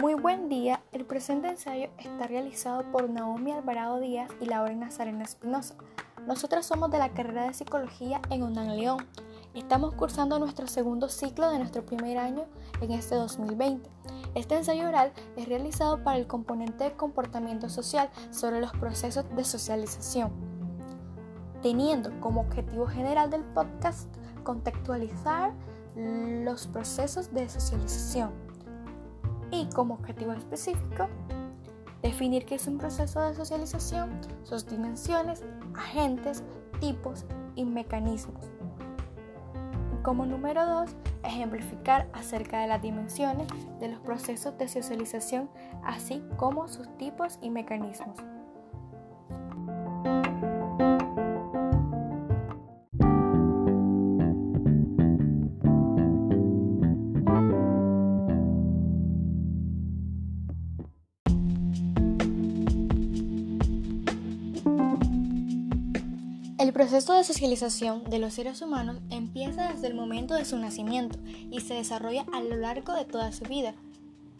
Muy buen día, el presente ensayo está realizado por Naomi Alvarado Díaz y Laura Nazarena Espinosa. Nosotras somos de la carrera de Psicología en UNAM León. Estamos cursando nuestro segundo ciclo de nuestro primer año en este 2020. Este ensayo oral es realizado para el componente de comportamiento social sobre los procesos de socialización, teniendo como objetivo general del podcast contextualizar los procesos de socialización y como objetivo específico definir qué es un proceso de socialización, sus dimensiones, agentes, tipos y mecanismos. Como número 2, ejemplificar acerca de las dimensiones de los procesos de socialización, así como sus tipos y mecanismos. El proceso de socialización de los seres humanos empieza desde el momento de su nacimiento y se desarrolla a lo largo de toda su vida,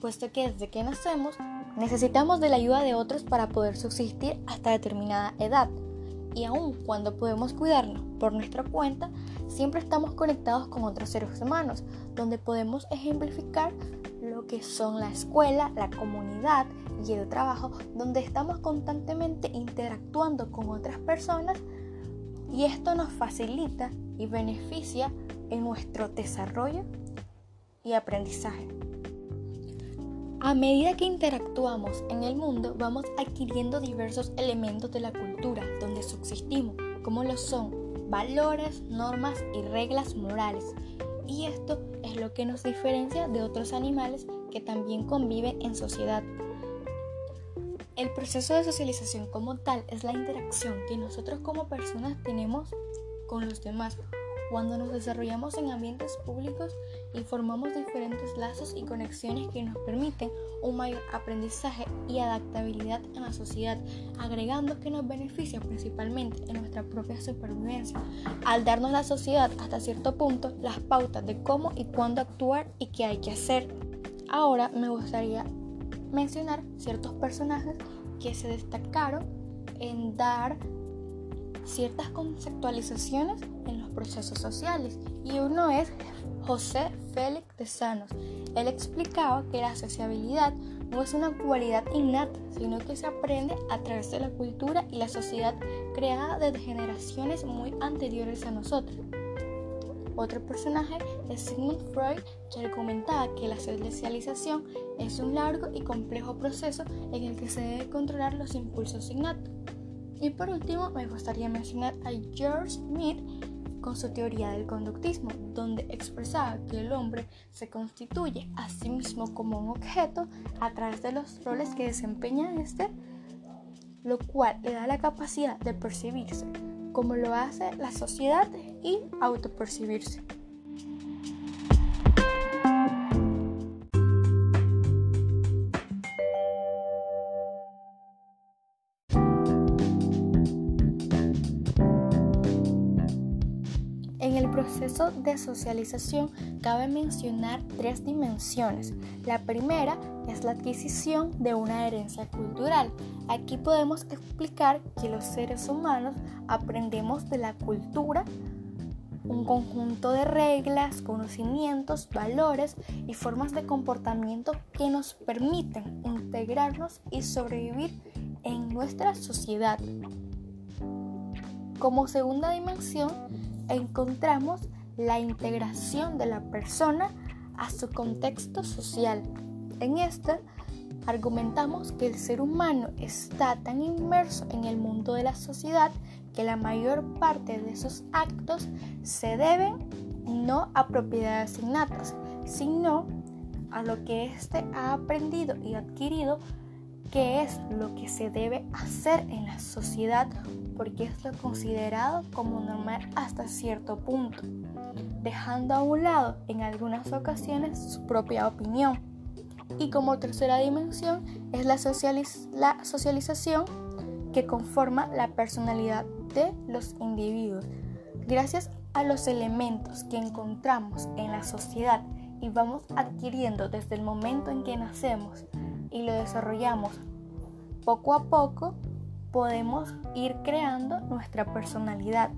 puesto que desde que nacemos necesitamos de la ayuda de otros para poder subsistir hasta determinada edad. Y aun cuando podemos cuidarnos por nuestra cuenta, siempre estamos conectados con otros seres humanos, donde podemos ejemplificar lo que son la escuela, la comunidad y el trabajo, donde estamos constantemente interactuando con otras personas y esto nos facilita y beneficia en nuestro desarrollo y aprendizaje. A medida que interactuamos en el mundo, vamos adquiriendo diversos elementos de la cultura donde subsistimos, como lo son valores, normas y reglas morales. Y esto es lo que nos diferencia de otros animales que también conviven en sociedad. El proceso de socialización como tal es la interacción que nosotros como personas tenemos con los demás. Cuando nos desarrollamos en ambientes públicos y formamos diferentes lazos y conexiones que nos permiten un mayor aprendizaje y adaptabilidad en la sociedad, agregando que nos beneficia principalmente en nuestra propia supervivencia, al darnos la sociedad hasta cierto punto las pautas de cómo y cuándo actuar y qué hay que hacer. Ahora me gustaría mencionar ciertos personajes que se destacaron en dar ciertas conceptualizaciones en los procesos sociales y uno es José Félix de Sanos. Él explicaba que la sociabilidad no es una cualidad innata, sino que se aprende a través de la cultura y la sociedad creada desde generaciones muy anteriores a nosotros. Otro personaje es Sigmund Freud, que argumentaba que la socialización es un largo y complejo proceso en el que se debe controlar los impulsos innatos. Y por último, me gustaría mencionar a George Smith con su teoría del conductismo, donde expresaba que el hombre se constituye a sí mismo como un objeto a través de los roles que desempeña este, lo cual le da la capacidad de percibirse como lo hace la sociedad y autopercibirse. En el proceso de socialización cabe mencionar tres dimensiones. La primera es la adquisición de una herencia cultural. Aquí podemos explicar que los seres humanos aprendemos de la cultura un conjunto de reglas, conocimientos, valores y formas de comportamiento que nos permiten integrarnos y sobrevivir en nuestra sociedad. Como segunda dimensión, encontramos la integración de la persona a su contexto social. En esta argumentamos que el ser humano está tan inmerso en el mundo de la sociedad que la mayor parte de sus actos se deben no a propiedades innatas, sino a lo que éste ha aprendido y adquirido, que es lo que se debe hacer en la sociedad porque es lo considerado como normal hasta cierto punto, dejando a un lado en algunas ocasiones su propia opinión. Y como tercera dimensión es la, socialización que conforma la personalidad de los individuos. Gracias a los elementos que encontramos en la sociedad y vamos adquiriendo desde el momento en que nacemos y lo desarrollamos poco a poco, podemos ir creando nuestra personalidad